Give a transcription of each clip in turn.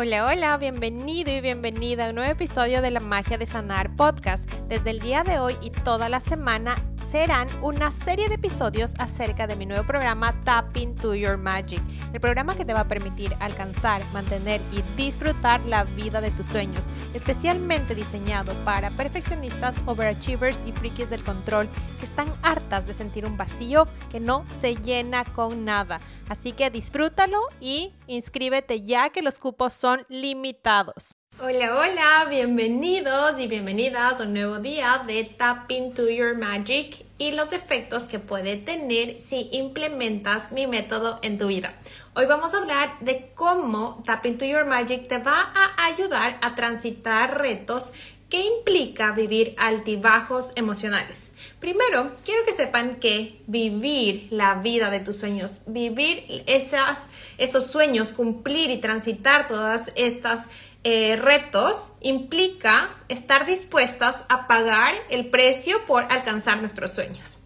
Hola, hola, bienvenido y bienvenida a un nuevo episodio de La Magia de Sanar podcast. Desde el día de hoy y toda la semana serán una serie de episodios acerca de mi nuevo programa Tapping to Your Magic, el programa que te va a permitir alcanzar, mantener y disfrutar la vida de tus sueños, especialmente diseñado para perfeccionistas, overachievers y frikis del control que están hartas de sentir un vacío que no se llena con nada. Así que disfrútalo y inscríbete ya que los cupos son limitados. Hola, hola, bienvenidos y bienvenidas a un nuevo día de Tapping to Your Magic y los efectos que puede tener si implementas mi método en tu vida. Hoy vamos a hablar de cómo Tapping to Your Magic te va a ayudar a transitar retos que implica vivir altibajos emocionales. Primero, quiero que sepan que vivir la vida de tus sueños, vivir esas, esos sueños, cumplir y transitar todas estas eh, retos implica estar dispuestas a pagar el precio por alcanzar nuestros sueños.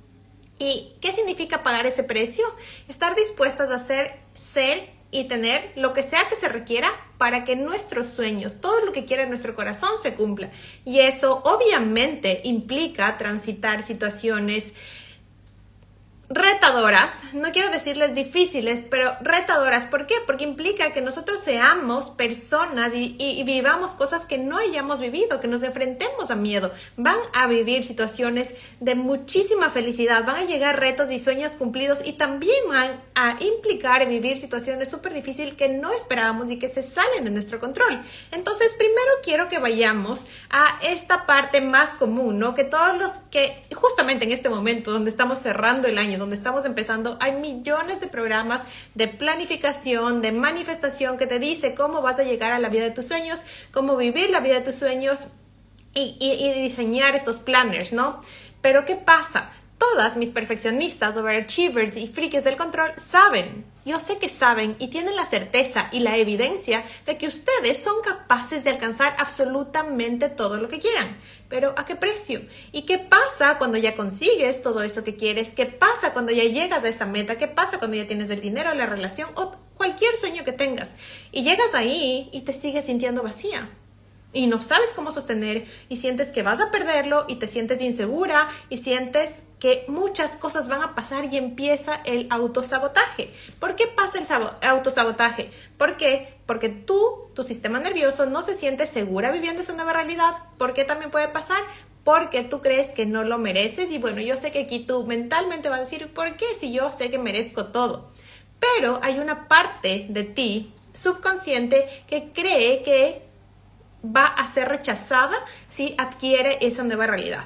¿Y qué significa pagar ese precio? Estar dispuestas a hacer, ser y tener lo que sea que se requiera para que nuestros sueños, todo lo que quiere nuestro corazón se cumpla. Y eso obviamente implica transitar situaciones retadoras, no quiero decirles difíciles, pero retadoras. ¿Por qué? Porque implica que nosotros seamos personas y, vivamos cosas que no hayamos vivido, que nos enfrentemos a miedo. Van a vivir situaciones de muchísima felicidad, van a llegar retos y sueños cumplidos y también van a implicar vivir situaciones súper difíciles que no esperábamos y que se salen de nuestro control. Entonces, primero quiero que vayamos a esta parte más común, ¿no? Que todos los que justamente en este momento donde estamos cerrando el año, donde estamos empezando, hay millones de programas de planificación, de manifestación que te dice cómo vas a llegar a la vida de tus sueños, cómo vivir la vida de tus sueños y, diseñar estos planners, ¿no? Pero ¿qué pasa? Todas mis perfeccionistas, overachievers y frikis del control saben, yo sé que saben y tienen la certeza y la evidencia de que ustedes son capaces de alcanzar absolutamente todo lo que quieran. Pero ¿a qué precio? ¿Y qué pasa cuando ya consigues todo eso que quieres? ¿Qué pasa cuando ya llegas a esa meta? ¿Qué pasa cuando ya tienes el dinero, la relación o cualquier sueño que tengas? Y llegas ahí y te sigues sintiendo vacía y no sabes cómo sostener y sientes que vas a perderlo y te sientes insegura y sientes que muchas cosas van a pasar y empieza el autosabotaje. ¿Por qué pasa el autosabotaje? ¿Por qué? Porque tú, tu sistema nervioso, no se siente segura viviendo esa nueva realidad. ¿Por qué también puede pasar? Porque tú crees que no lo mereces y bueno, yo sé que aquí tú mentalmente vas a decir, ¿por qué si yo sé que merezco todo? Pero hay una parte de ti subconsciente que cree que va a ser rechazada si adquiere esa nueva realidad.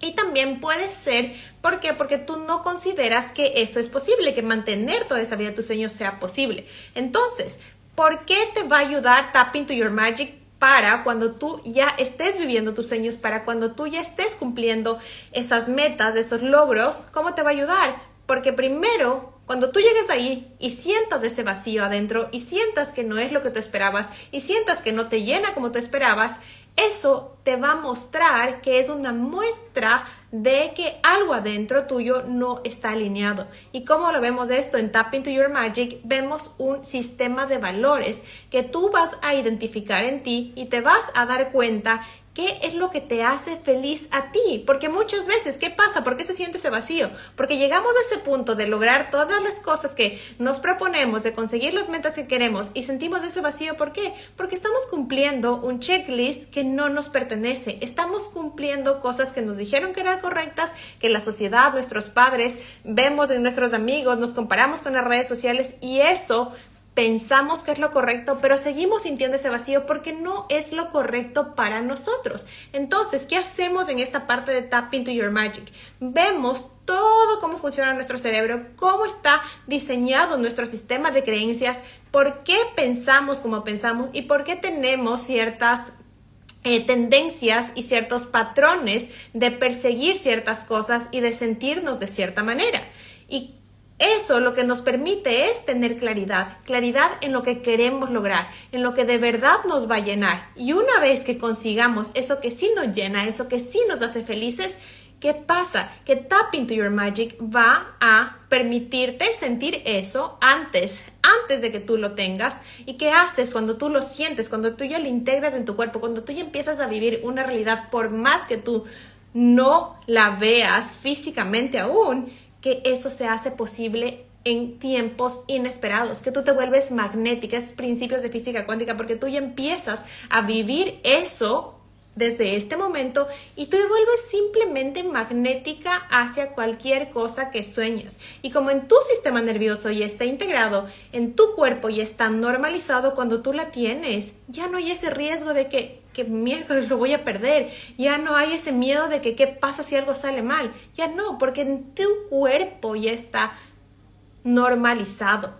Y también puede ser, ¿por qué? Porque tú no consideras que eso es posible, que mantener toda esa vida de tus sueños sea posible. Entonces, ¿por qué te va a ayudar Tapping to Your Magic para cuando tú ya estés viviendo tus sueños, para cuando tú ya estés cumpliendo esas metas, esos logros? ¿Cómo te va a ayudar? Porque primero cuando tú llegues ahí y sientas ese vacío adentro y sientas que no es lo que tú esperabas y sientas que no te llena como tú esperabas, eso te va a mostrar que es una muestra de que algo adentro tuyo no está alineado. Y como lo vemos esto en Tap into Your Magic, vemos un sistema de valores que tú vas a identificar en ti y te vas a dar cuenta ¿Qué es lo que te hace feliz a ti? Porque muchas veces, ¿qué pasa? ¿Por qué se siente ese vacío? Porque llegamos a ese punto de lograr todas las cosas que nos proponemos, de conseguir las metas que queremos y sentimos ese vacío. ¿Por qué? Porque estamos cumpliendo un checklist que no nos pertenece. Estamos cumpliendo cosas que nos dijeron que eran correctas, que la sociedad, nuestros padres, vemos en nuestros amigos, nos comparamos con las redes sociales y eso pensamos que es lo correcto, pero seguimos sintiendo ese vacío porque no es lo correcto para nosotros. Entonces, ¿qué hacemos en esta parte de Tap into Your Magic? Vemos todo cómo funciona nuestro cerebro, cómo está diseñado nuestro sistema de creencias, por qué pensamos como pensamos y por qué tenemos ciertas eh, tendencias y ciertos patrones de perseguir ciertas cosas y de sentirnos de cierta manera. Y eso lo que nos permite es tener claridad, claridad en lo que queremos lograr, en lo que de verdad nos va a llenar. Y una vez que consigamos eso que sí nos llena, eso que sí nos hace felices, ¿Qué pasa? Que Tap into Your Magic va a permitirte sentir eso antes, antes de que tú lo tengas. ¿Y qué haces cuando tú lo sientes, cuando tú ya lo integras en tu cuerpo, cuando tú ya empiezas a vivir una realidad por más que tú no la veas físicamente aún, que eso se hace posible en tiempos inesperados, que tú te vuelves magnética, esos principios de física cuántica, porque tú ya empiezas a vivir eso desde este momento y tú te vuelves simplemente magnética hacia cualquier cosa que sueñas. Y como en tu sistema nervioso ya está integrado, en tu cuerpo ya está normalizado cuando tú la tienes, ya no hay ese riesgo de que que miércoles lo voy a perder. Ya no hay ese miedo de que qué pasa si algo sale mal. Ya no, porque en tu cuerpo ya está normalizado.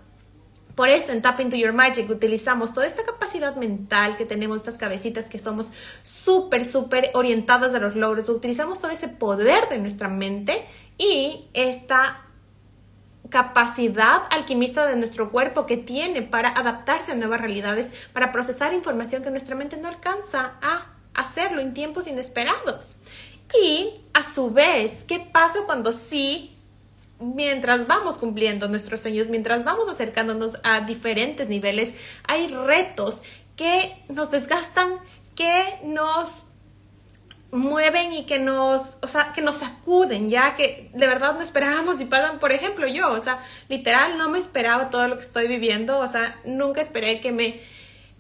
Por eso en Tap into Your Magic utilizamos toda esta capacidad mental que tenemos, estas cabecitas que somos súper, súper orientadas a los logros. Utilizamos todo ese poder de nuestra mente y esta capacidad alquimista de nuestro cuerpo que tiene para adaptarse a nuevas realidades, para procesar información que nuestra mente no alcanza a hacerlo en tiempos inesperados. Y a su vez, ¿qué pasa cuando sí mientras vamos cumpliendo nuestros sueños, mientras vamos acercándonos a diferentes niveles, hay retos que nos desgastan, que nos mueven y que nos, o sea, que nos sacuden, ya que de verdad no esperábamos y pasan, por ejemplo, yo, o sea, literal no me esperaba todo lo que estoy viviendo, o sea, nunca esperé que me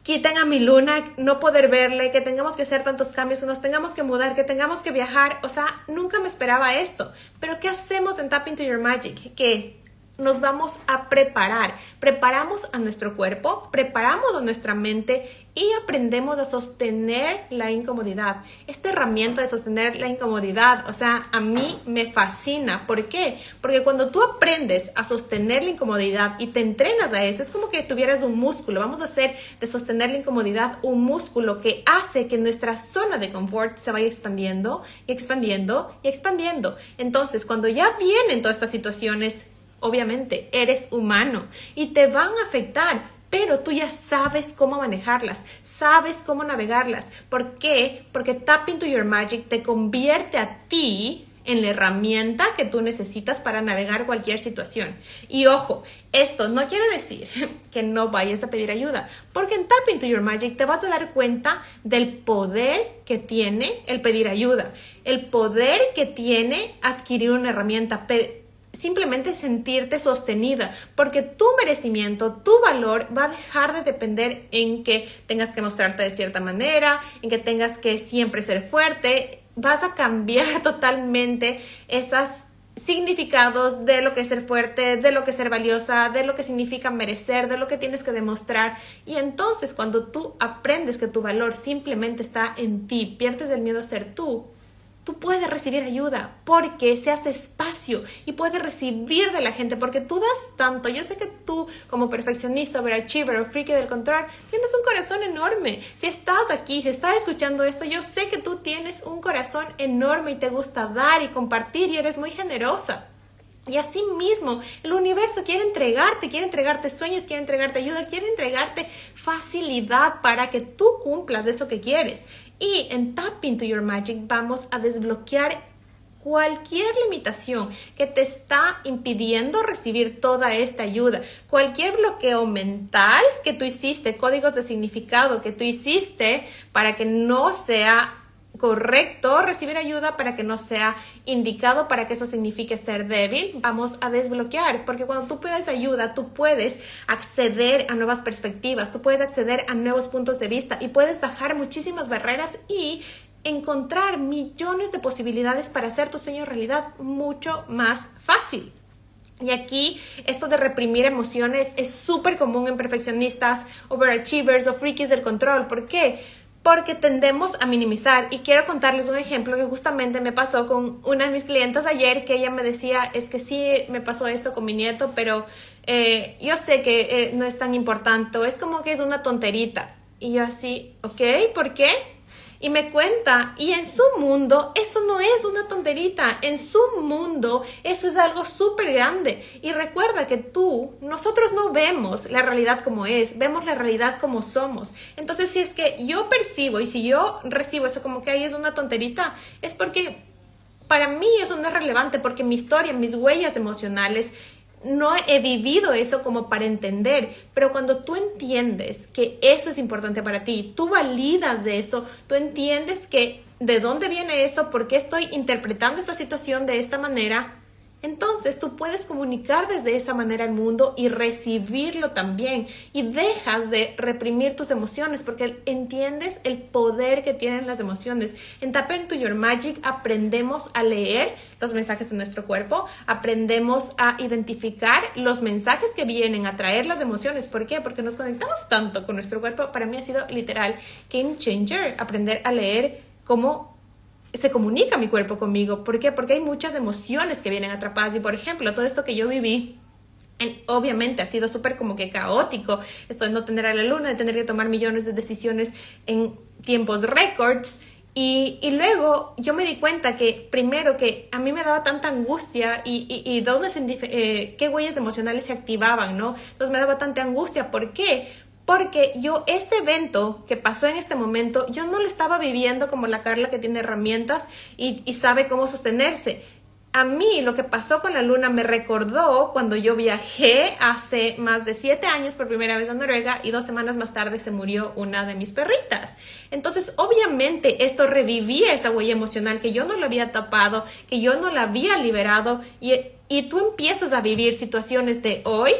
quiten a mi luna, no poder verle, que tengamos que hacer tantos cambios, que nos tengamos que mudar, que tengamos que viajar. O sea, nunca me esperaba esto. Pero ¿qué hacemos en Tap Into Your Magic? Que nos vamos a preparar. Preparamos a nuestro cuerpo, preparamos a nuestra mente y aprendemos a sostener la incomodidad. Esta herramienta de sostener la incomodidad, o sea, a mí me fascina. ¿Por qué? Porque cuando tú aprendes a sostener la incomodidad y te entrenas a eso, es como que tuvieras un músculo. Vamos a hacer de sostener la incomodidad un músculo que hace que nuestra zona de confort se vaya expandiendo y expandiendo y expandiendo. Entonces, cuando ya vienen todas estas situaciones obviamente, eres humano y te van a afectar, pero tú ya sabes cómo manejarlas, sabes cómo navegarlas. ¿Por qué? Porque Tap into Your Magic te convierte a ti en la herramienta que tú necesitas para navegar cualquier situación. Y ojo, esto no quiere decir que no vayas a pedir ayuda, porque en Tap into Your Magic te vas a dar cuenta del poder que tiene el pedir ayuda, el poder que tiene adquirir una herramienta simplemente sentirte sostenida, porque tu merecimiento, tu valor va a dejar de depender en que tengas que mostrarte de cierta manera, en que tengas que siempre ser fuerte, vas a cambiar totalmente esos significados de lo que es ser fuerte, de lo que es ser valiosa, de lo que significa merecer, de lo que tienes que demostrar. Y entonces cuando tú aprendes que tu valor simplemente está en ti, pierdes el miedo a ser tú, tú puedes recibir ayuda porque se hace espacio y puedes recibir de la gente porque tú das tanto. Yo sé que tú como perfeccionista, overachiever o friki del control tienes un corazón enorme. Si estás aquí, si estás escuchando esto, yo sé que tú tienes un corazón enorme y te gusta dar y compartir y eres muy generosa. Y así mismo, el universo quiere entregarte, quiere entregarte sueños, quiere entregarte ayuda, quiere entregarte facilidad para que tú cumplas eso que quieres. Y en Tap into Your Magic vamos a desbloquear cualquier limitación que te está impidiendo recibir toda esta ayuda, cualquier bloqueo mental que tú hiciste, códigos de significado que tú hiciste para que no sea correcto recibir ayuda para que no sea indicado para que eso signifique ser débil, vamos a desbloquear, porque cuando tú pides ayuda, tú puedes acceder a nuevas perspectivas, tú puedes acceder a nuevos puntos de vista y puedes bajar muchísimas barreras y encontrar millones de posibilidades para hacer tu sueño realidad mucho más fácil. Y aquí esto de reprimir emociones es súper común en perfeccionistas, overachievers o frikis del control. ¿Por qué? Porque tendemos a minimizar. Y quiero contarles un ejemplo que justamente me pasó con una de mis clientes ayer, que ella me decía, es que sí, me pasó esto con mi nieto, pero eh, yo sé que eh, no es tan importante, es como que es una tonterita. Y yo así, ok, ¿por qué? Y me cuenta, y en su mundo eso no es una tonterita, en su mundo eso es algo súper grande. Y recuerda que tú, nosotros no vemos la realidad como es, vemos la realidad como somos. Entonces si es que yo percibo y si yo recibo eso como que ahí es una tonterita, es porque para mí eso no es relevante porque mi historia, mis huellas emocionales, no he vivido eso como para entender, pero cuando tú entiendes que eso es importante para ti, tú validas de eso, tú entiendes que de dónde viene eso, por qué estoy interpretando esta situación de esta manera, entonces tú puedes comunicar desde esa manera al mundo y recibirlo también y dejas de reprimir tus emociones porque entiendes el poder que tienen las emociones. En Tap into Your Magic aprendemos a leer los mensajes de nuestro cuerpo, aprendemos a identificar los mensajes que vienen a traer las emociones. ¿Por qué? Porque nos conectamos tanto con nuestro cuerpo. Para mí ha sido literal game changer aprender a leer cómo se comunica mi cuerpo conmigo. ¿Por qué? Porque hay muchas emociones que vienen atrapadas y, por ejemplo, todo esto que yo viví obviamente ha sido súper como que caótico, esto de no tener a la luna, de tener que tomar millones de decisiones en tiempos récords. Y, y, luego yo me di cuenta que primero que a mí me daba tanta angustia y, y, y dónde eh, qué huellas emocionales se activaban, ¿no? Entonces me daba tanta angustia. ¿Por qué? Porque yo este evento que pasó en este momento, yo no lo estaba viviendo como la Carla que tiene herramientas y, sabe cómo sostenerse. A mí lo que pasó con la luna me recordó cuando yo viajé hace más de siete años por primera vez a Noruega y dos semanas más tarde se murió una de mis perritas. Entonces, obviamente, esto revivía esa huella emocional que yo no lo había tapado, que yo no la había liberado y, y tú empiezas a vivir situaciones de hoy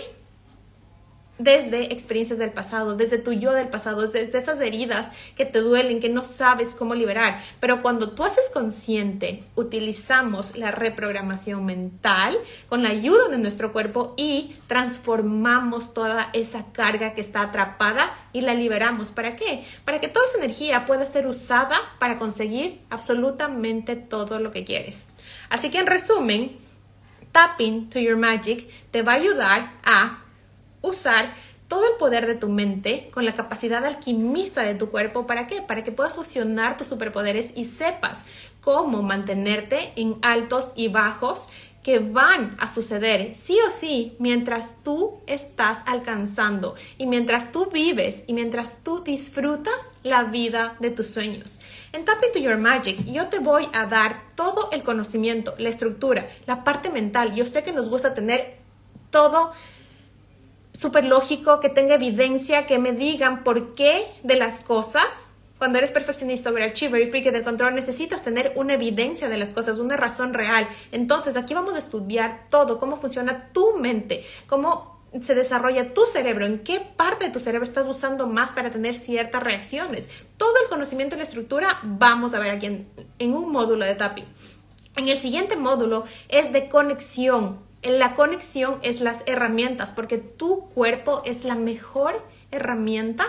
desde experiencias del pasado, desde tu yo del pasado, desde esas heridas que te duelen, que no sabes cómo liberar. Pero cuando tú haces consciente, utilizamos la reprogramación mental con la ayuda de nuestro cuerpo y transformamos toda esa carga que está atrapada y la liberamos. ¿Para qué? Para que toda esa energía pueda ser usada para conseguir absolutamente todo lo que quieres. Así que en resumen, tapping to your magic te va a ayudar a usar todo el poder de tu mente con la capacidad alquimista de tu cuerpo. ¿Para qué? Para que puedas fusionar tus superpoderes y sepas cómo mantenerte en altos y bajos que van a suceder sí o sí mientras tú estás alcanzando y mientras tú vives y mientras tú disfrutas la vida de tus sueños. En Tap Into Your Magic yo te voy a dar todo el conocimiento, la estructura, la parte mental. Yo sé que nos gusta tener todo súper lógico, que tenga evidencia, que me digan por qué de las cosas. Cuando eres perfeccionista, overachiever y freak del control, necesitas tener una evidencia de las cosas, una razón real. Entonces, aquí vamos a estudiar todo, cómo funciona tu mente, cómo se desarrolla tu cerebro, en qué parte de tu cerebro estás usando más para tener ciertas reacciones. Todo el conocimiento y la estructura vamos a ver aquí en, en un módulo de tapping. En el siguiente módulo es de conexión, la conexión es las herramientas, porque tu cuerpo es la mejor herramienta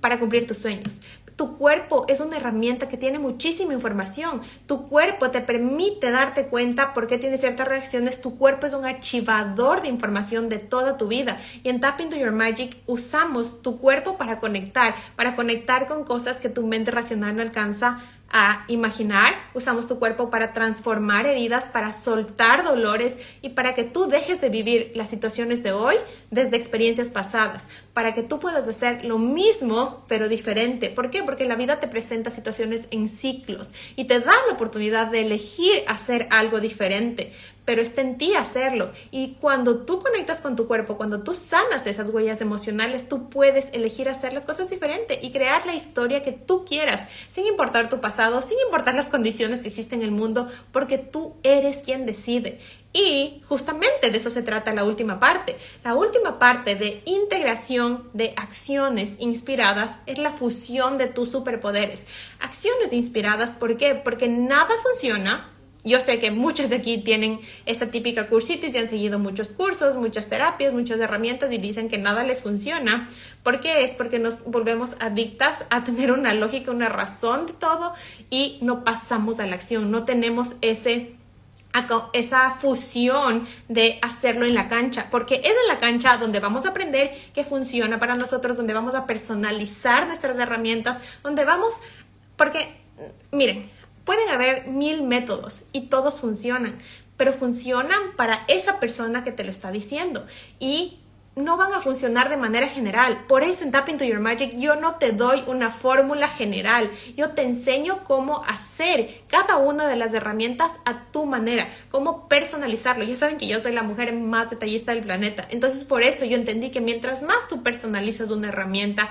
para cumplir tus sueños. Tu cuerpo es una herramienta que tiene muchísima información. Tu cuerpo te permite darte cuenta por qué tiene ciertas reacciones. Tu cuerpo es un archivador de información de toda tu vida. Y en Tap into Your Magic usamos tu cuerpo para conectar, para conectar con cosas que tu mente racional no alcanza a imaginar, usamos tu cuerpo para transformar heridas, para soltar dolores y para que tú dejes de vivir las situaciones de hoy desde experiencias pasadas, para que tú puedas hacer lo mismo pero diferente. ¿Por qué? Porque la vida te presenta situaciones en ciclos y te da la oportunidad de elegir hacer algo diferente pero está en ti hacerlo. Y cuando tú conectas con tu cuerpo, cuando tú sanas esas huellas emocionales, tú puedes elegir hacer las cosas diferente y crear la historia que tú quieras, sin importar tu pasado, sin importar las condiciones que existen en el mundo, porque tú eres quien decide. Y justamente de eso se trata la última parte. La última parte de integración de acciones inspiradas es la fusión de tus superpoderes. Acciones inspiradas, ¿por qué? Porque nada funciona yo sé que muchos de aquí tienen esa típica cursitis y han seguido muchos cursos, muchas terapias, muchas herramientas y dicen que nada les funciona. ¿Por qué? Es porque nos volvemos adictas a tener una lógica, una razón de todo y no pasamos a la acción, no tenemos ese esa fusión de hacerlo en la cancha, porque es en la cancha donde vamos a aprender qué funciona para nosotros, donde vamos a personalizar nuestras herramientas, donde vamos, porque miren, Pueden haber mil métodos y todos funcionan, pero funcionan para esa persona que te lo está diciendo. Y no van a funcionar de manera general. Por eso en Tap Into Your Magic yo no te doy una fórmula general. Yo te enseño cómo hacer cada una de las herramientas a tu manera, cómo personalizarlo. Ya saben que yo soy la mujer más detallista del planeta. Entonces por eso yo entendí que mientras más tú personalizas una herramienta,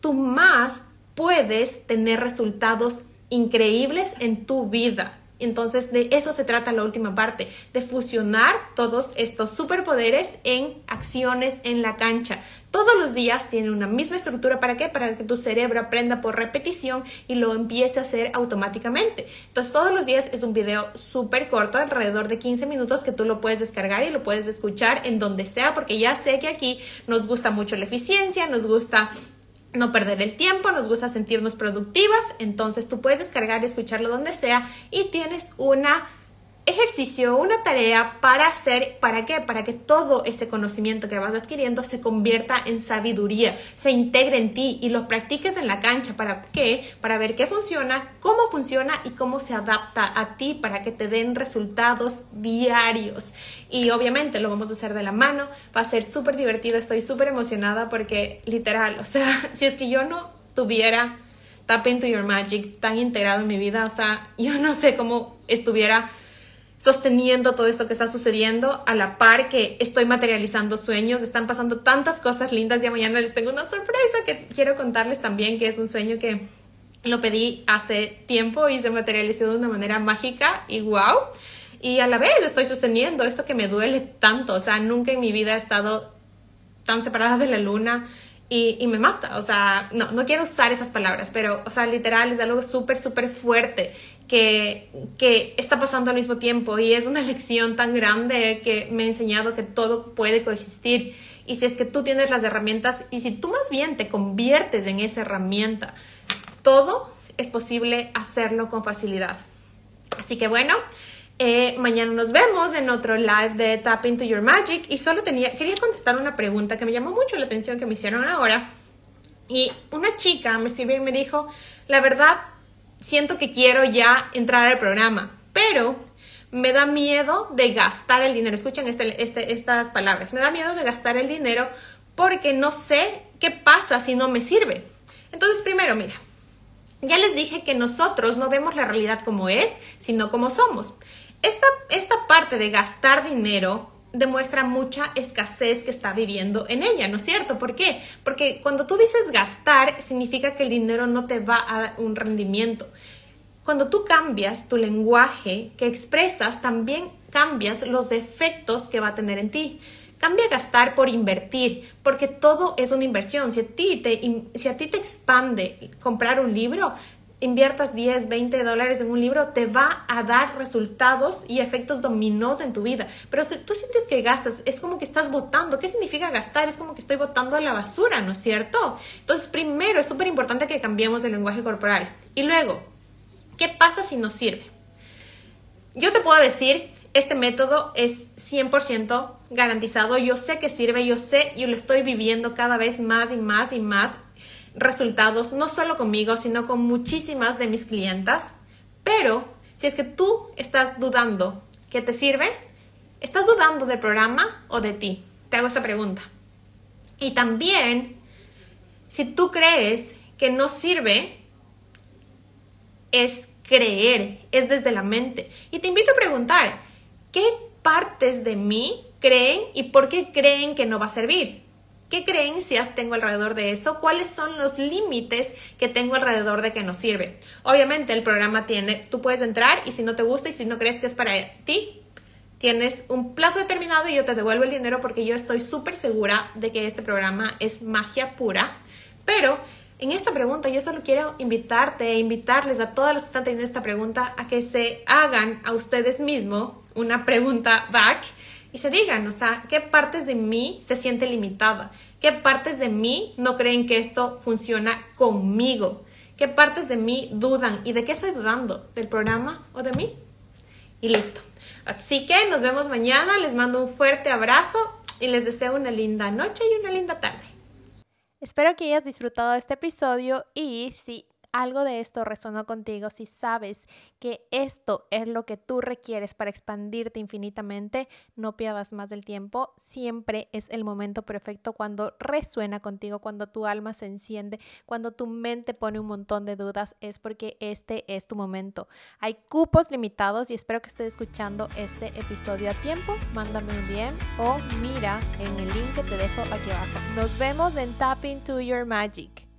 tú más puedes tener resultados increíbles en tu vida. Entonces, de eso se trata la última parte, de fusionar todos estos superpoderes en acciones en la cancha. Todos los días tienen una misma estructura. ¿Para qué? Para que tu cerebro aprenda por repetición y lo empiece a hacer automáticamente. Entonces, todos los días es un video súper corto, alrededor de 15 minutos, que tú lo puedes descargar y lo puedes escuchar en donde sea, porque ya sé que aquí nos gusta mucho la eficiencia, nos gusta no perder el tiempo, nos gusta sentirnos productivas, entonces tú puedes descargar y escucharlo donde sea y tienes una ejercicio, una tarea para hacer, ¿para qué? Para que todo ese conocimiento que vas adquiriendo se convierta en sabiduría, se integre en ti y lo practiques en la cancha. ¿Para qué? Para ver qué funciona, cómo funciona y cómo se adapta a ti para que te den resultados diarios. Y obviamente lo vamos a hacer de la mano, va a ser súper divertido, estoy súper emocionada porque literal, o sea, si es que yo no tuviera Tap into Your Magic tan integrado en mi vida, o sea, yo no sé cómo estuviera sosteniendo todo esto que está sucediendo a la par que estoy materializando sueños, están pasando tantas cosas lindas, ya mañana les tengo una sorpresa que quiero contarles también, que es un sueño que lo pedí hace tiempo y se materializó de una manera mágica y wow. Y a la vez estoy sosteniendo esto que me duele tanto, o sea, nunca en mi vida he estado tan separada de la luna, y, me mata. O sea, no, no quiero usar esas palabras, pero, o sea, literal es algo súper, súper fuerte que, que está pasando al mismo tiempo y es una lección tan grande que me ha enseñado que todo puede coexistir. Y si es que tú tienes las herramientas y si tú más bien te conviertes en esa herramienta, todo es posible hacerlo con facilidad. Así que bueno, eh, mañana nos vemos en otro live de Tap Into Your Magic y solo tenía, quería contestar una pregunta que me llamó mucho la atención que me hicieron ahora. Y una chica me escribió y me dijo, la verdad, siento que quiero ya entrar al programa, pero me da miedo de gastar el dinero. Escuchen este, este, estas palabras. Me da miedo de gastar el dinero porque no sé qué pasa si no me sirve. Entonces, primero, mira, ya les dije que nosotros no vemos la realidad como es, sino como somos. Esta, esta parte de gastar dinero demuestra mucha escasez que está viviendo en ella, ¿no es cierto? ¿Por qué? Porque cuando tú dices gastar, significa que el dinero no te va a dar un rendimiento. Cuando tú cambias tu lenguaje que expresas, también cambias los efectos que va a tener en ti. Cambia gastar por invertir, porque todo es una inversión. Si a ti te, si a ti te expande comprar un libro, inviertas 10, 20 dólares en un libro, te va a dar resultados y efectos dominós en tu vida. Pero si tú sientes que gastas, es como que estás votando. ¿Qué significa gastar? Es como que estoy votando a la basura, ¿no es cierto? Entonces, primero es súper importante que cambiemos el lenguaje corporal. Y luego, ¿qué pasa si no sirve? Yo te puedo decir, este método es 100% garantizado. Yo sé que sirve, yo sé, yo lo estoy viviendo cada vez más y más y más resultados, no solo conmigo, sino con muchísimas de mis clientas. Pero si es que tú estás dudando que te sirve, ¿estás dudando del programa o de ti? Te hago esta pregunta. Y también, si tú crees que no sirve, es creer, es desde la mente. Y te invito a preguntar, ¿qué partes de mí creen y por qué creen que no va a servir? ¿Qué creencias tengo alrededor de eso? ¿Cuáles son los límites que tengo alrededor de que nos sirve? Obviamente el programa tiene, tú puedes entrar y si no te gusta y si no crees que es para ti, tienes un plazo determinado y yo te devuelvo el dinero porque yo estoy súper segura de que este programa es magia pura. Pero en esta pregunta yo solo quiero invitarte e invitarles a todos los que están teniendo esta pregunta a que se hagan a ustedes mismos una pregunta back y se digan, o sea, qué partes de mí se siente limitada, qué partes de mí no creen que esto funciona conmigo, qué partes de mí dudan y de qué estoy dudando, del programa o de mí. Y listo. Así que nos vemos mañana, les mando un fuerte abrazo y les deseo una linda noche y una linda tarde. Espero que hayas disfrutado de este episodio y si algo de esto resonó contigo, si sabes que esto es lo que tú requieres para expandirte infinitamente, no pierdas más del tiempo. Siempre es el momento perfecto cuando resuena contigo, cuando tu alma se enciende, cuando tu mente pone un montón de dudas, es porque este es tu momento. Hay cupos limitados y espero que estés escuchando este episodio a tiempo. Mándame un bien o mira en el link que te dejo aquí abajo. Nos vemos en Tap Into Your Magic.